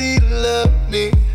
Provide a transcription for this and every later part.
easy to love me.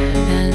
And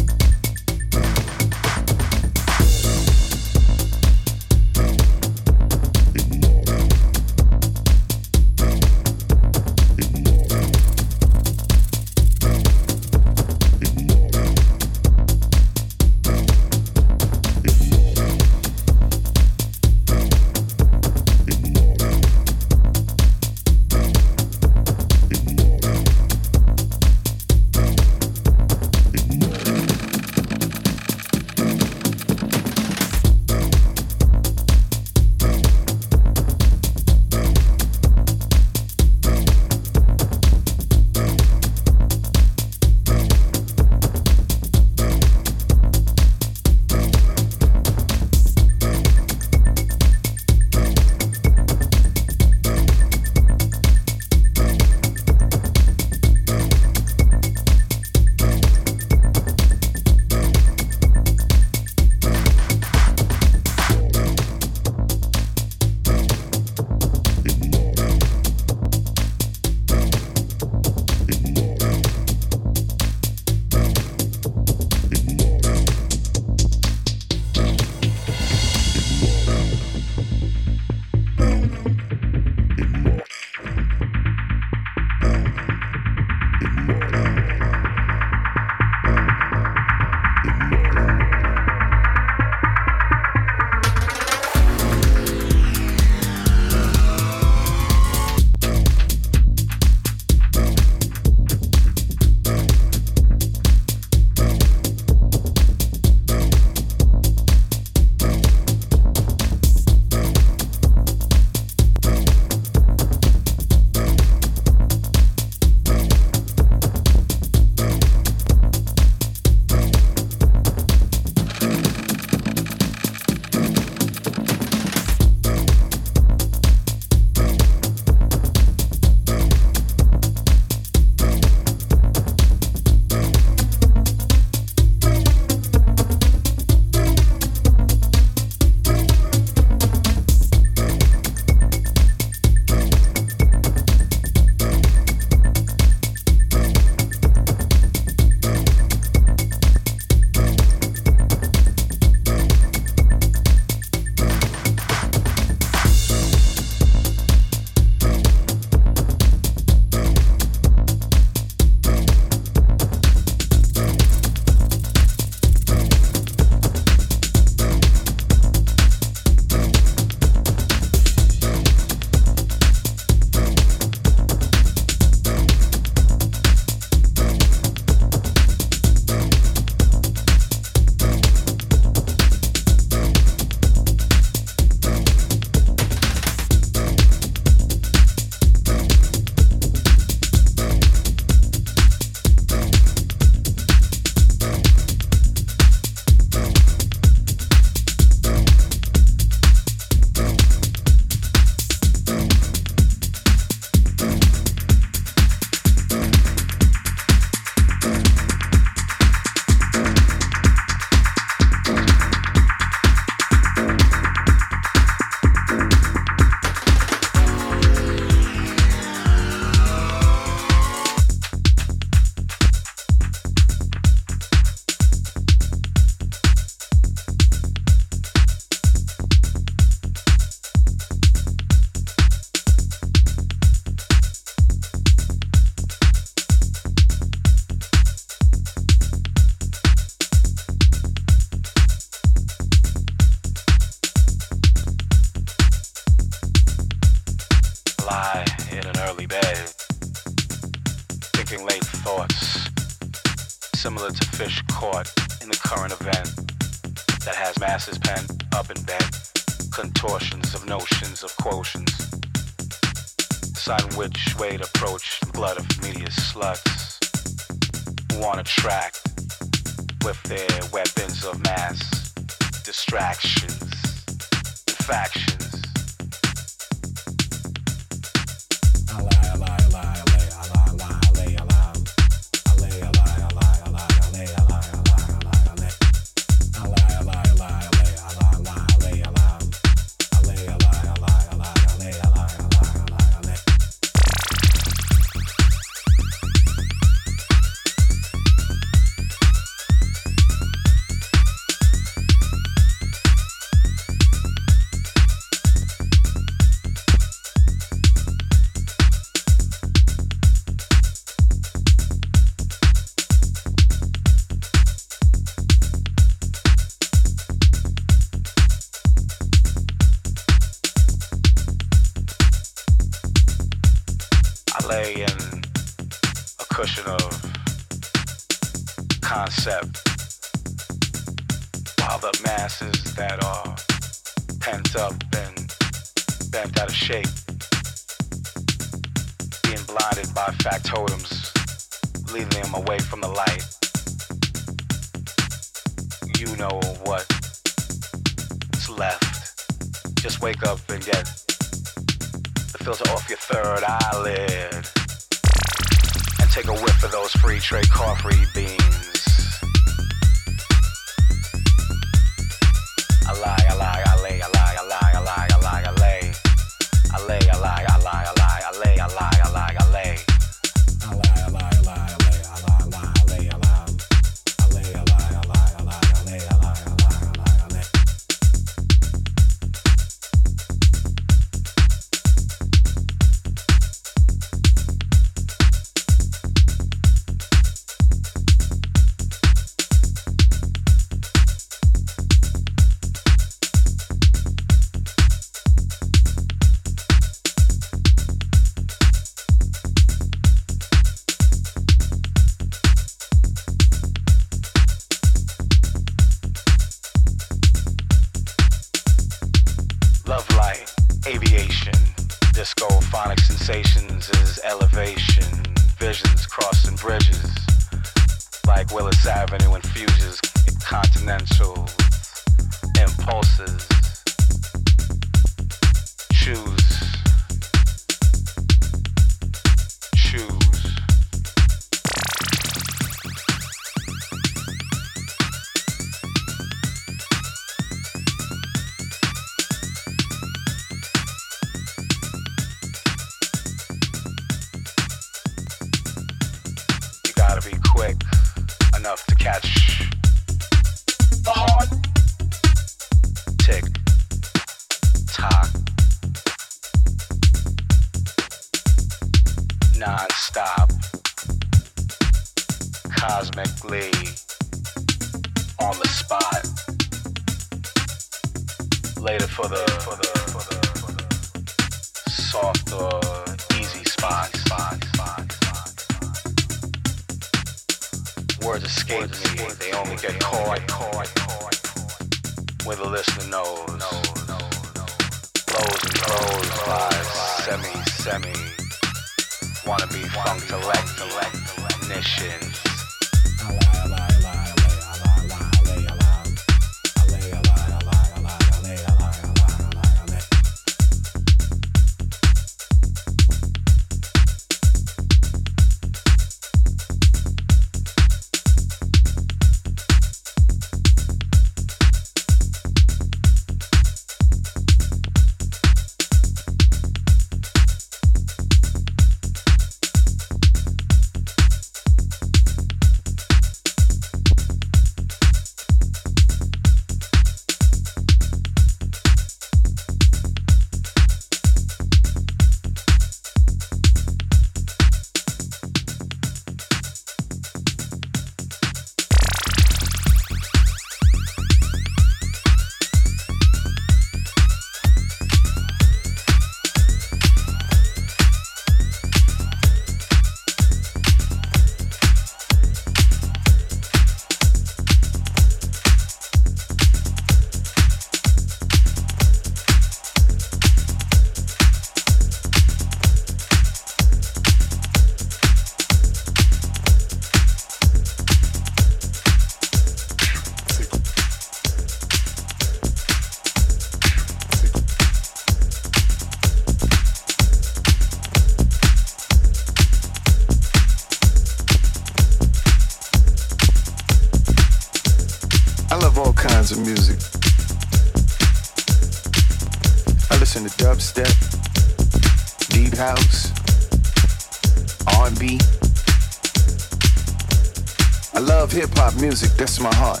hop music, that's my heart.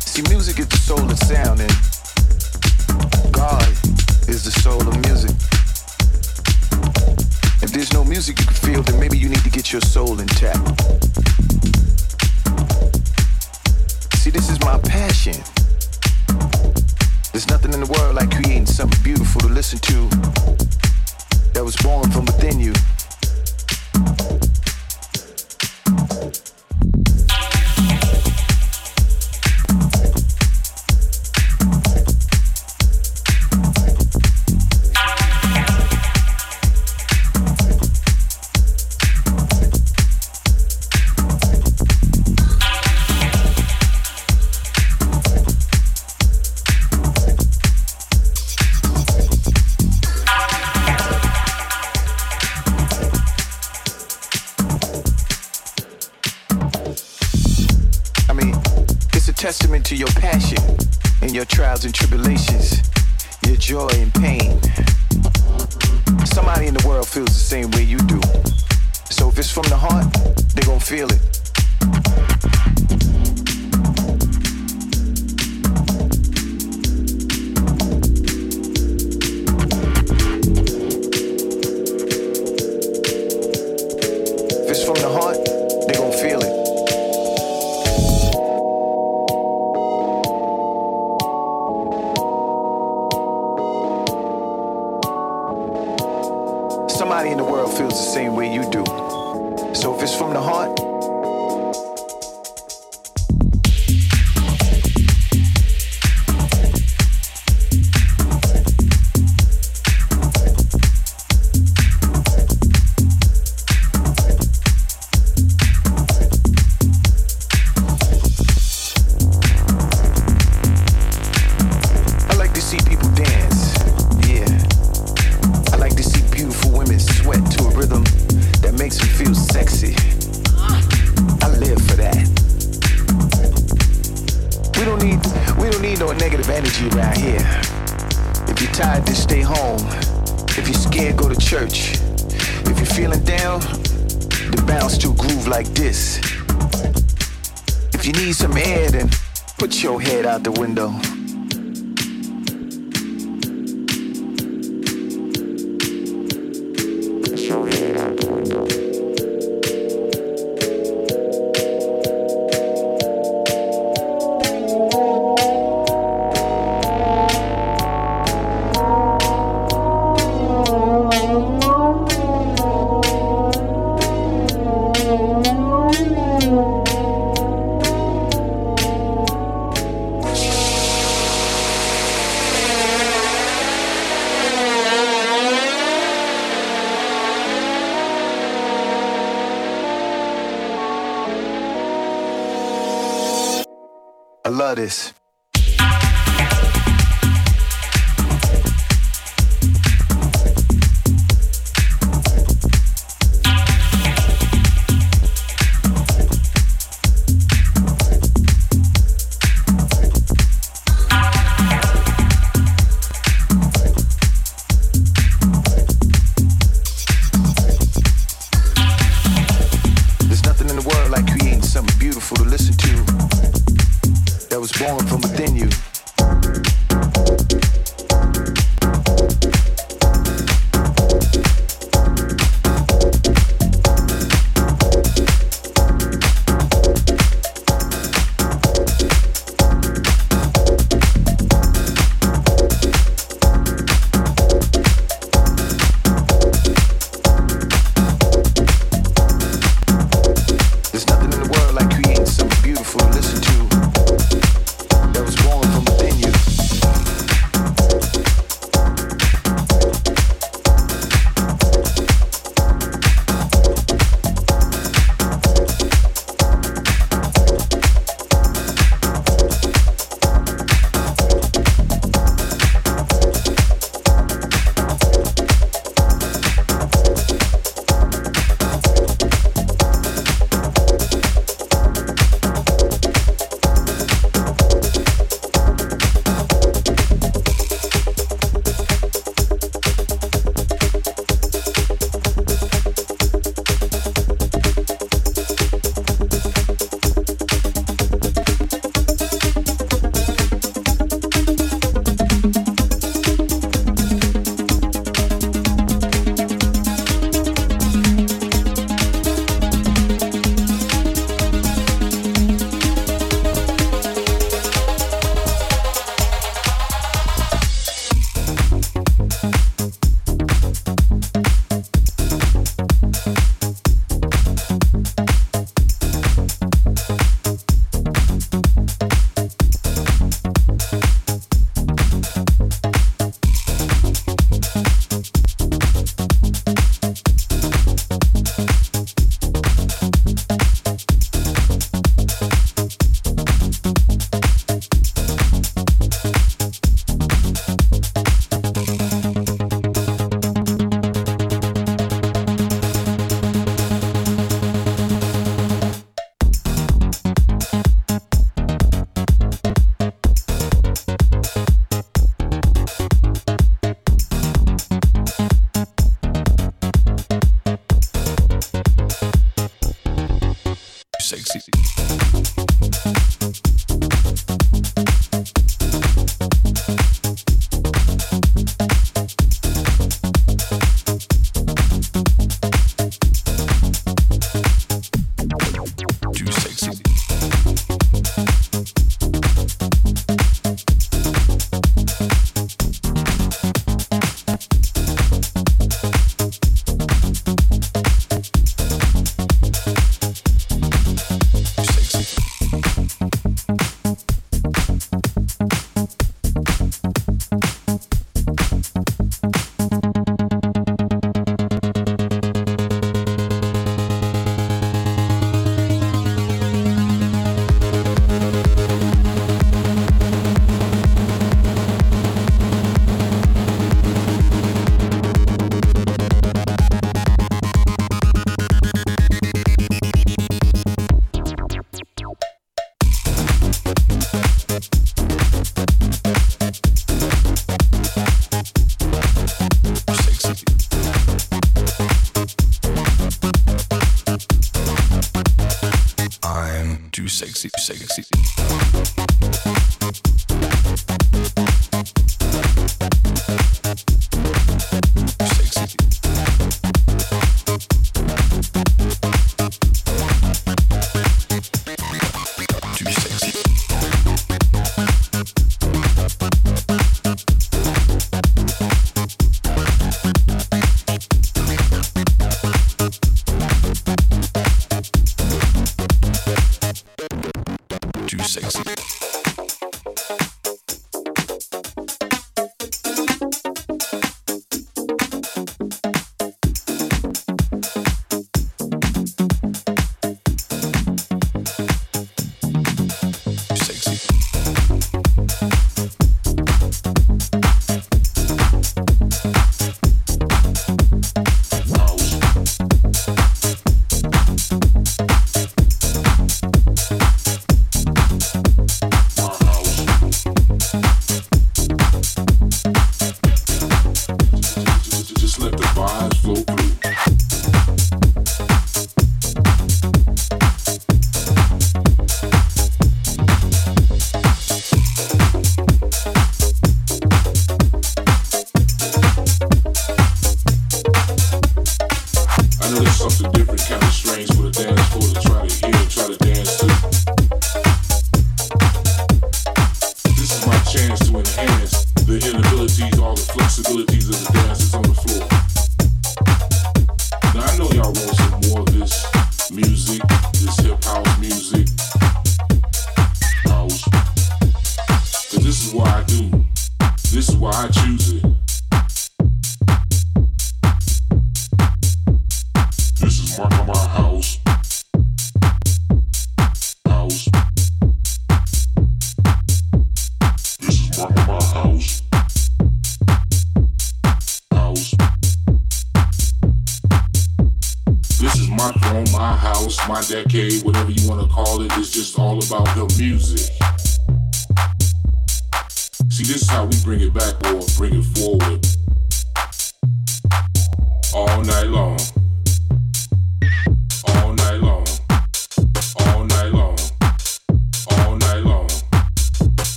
See, music is the soul of sound, and God is the soul of music. If there's no music you can feel, then maybe you need to get your soul intact. See, this is my passion. There's nothing in the world like creating something beautiful to listen to that was born from within you.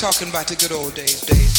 Talking about the good old days, days,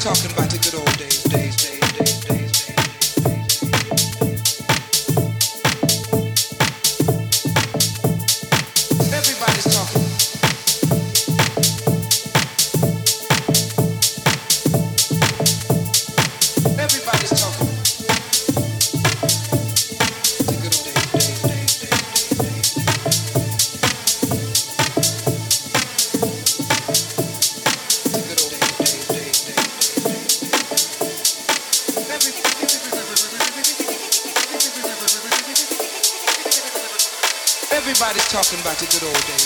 talking about the good old days, days. listen back to good old days.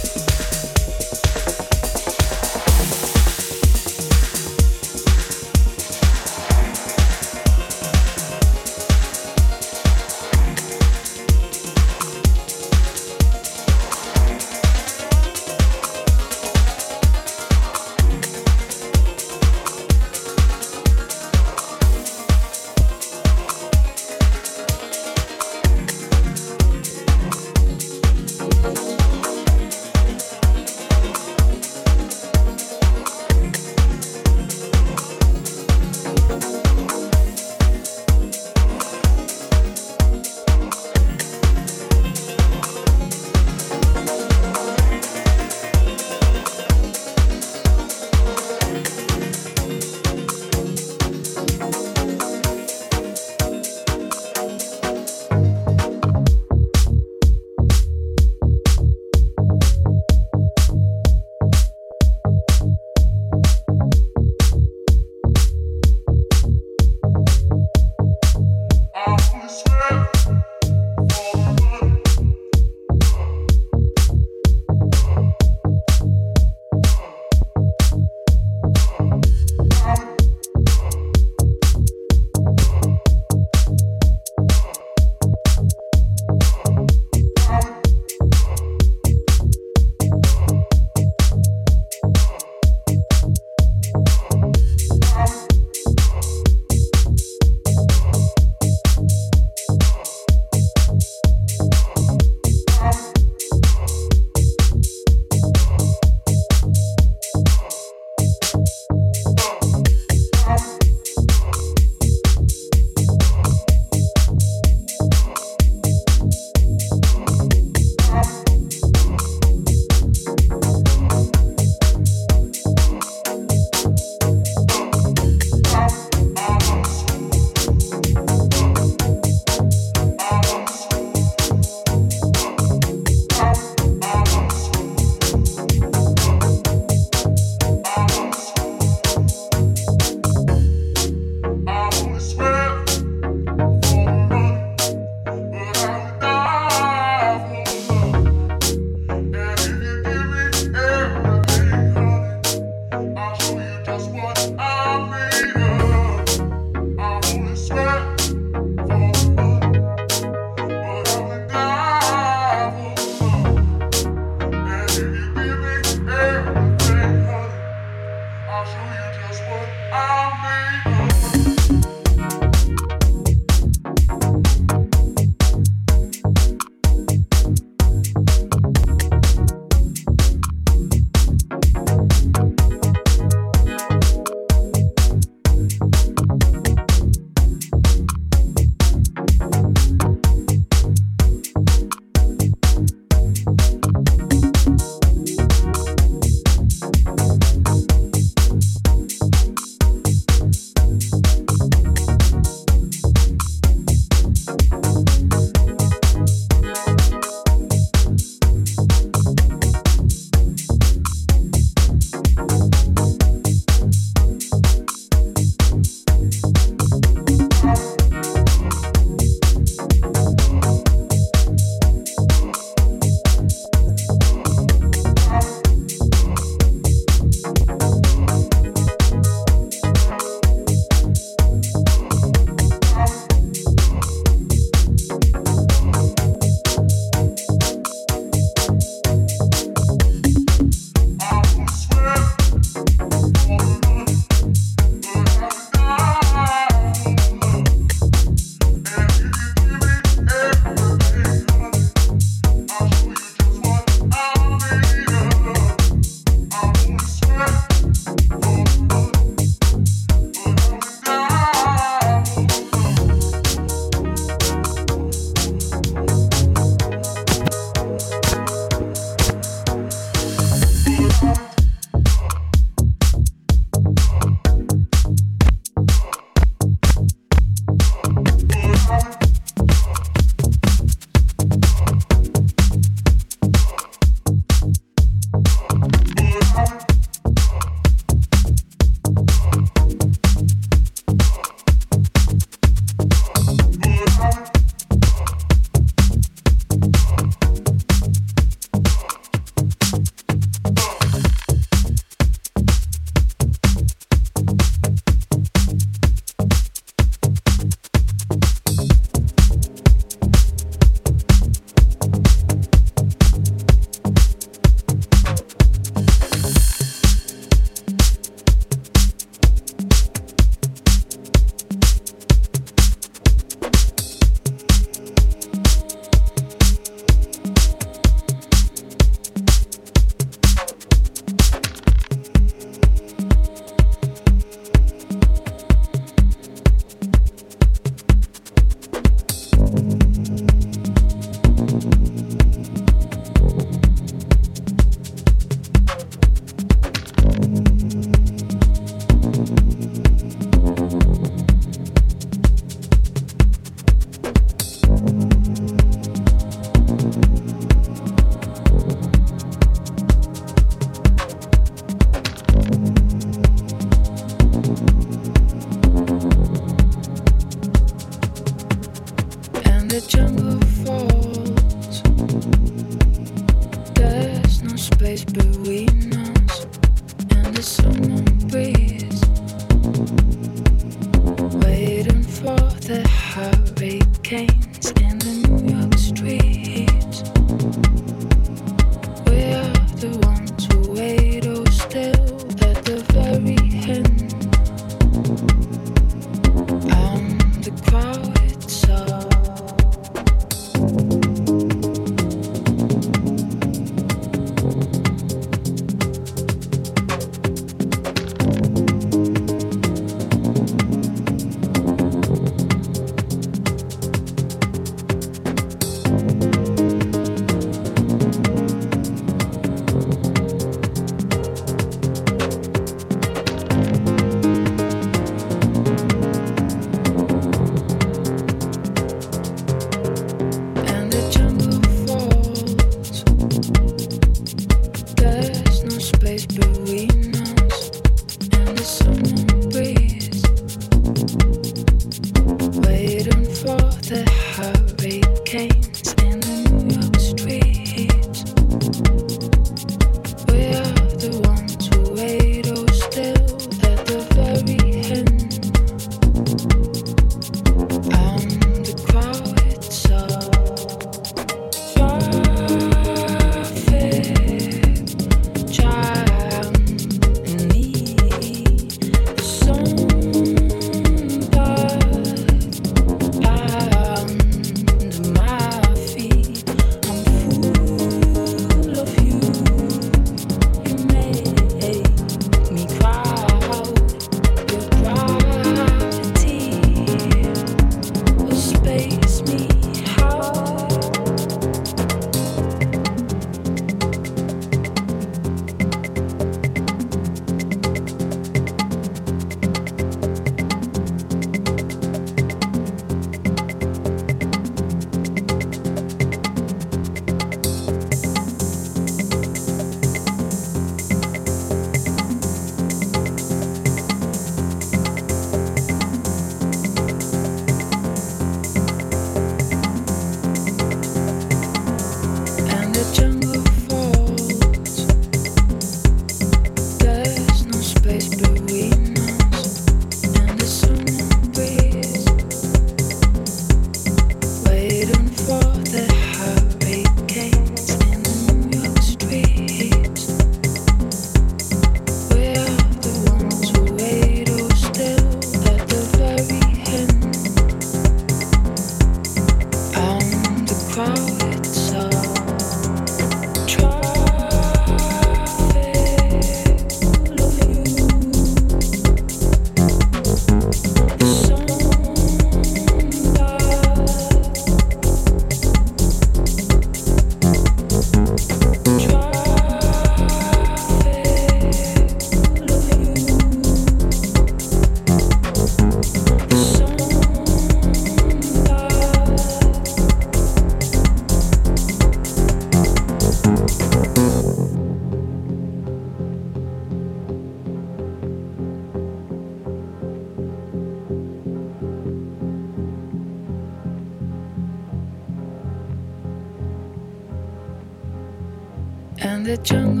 Space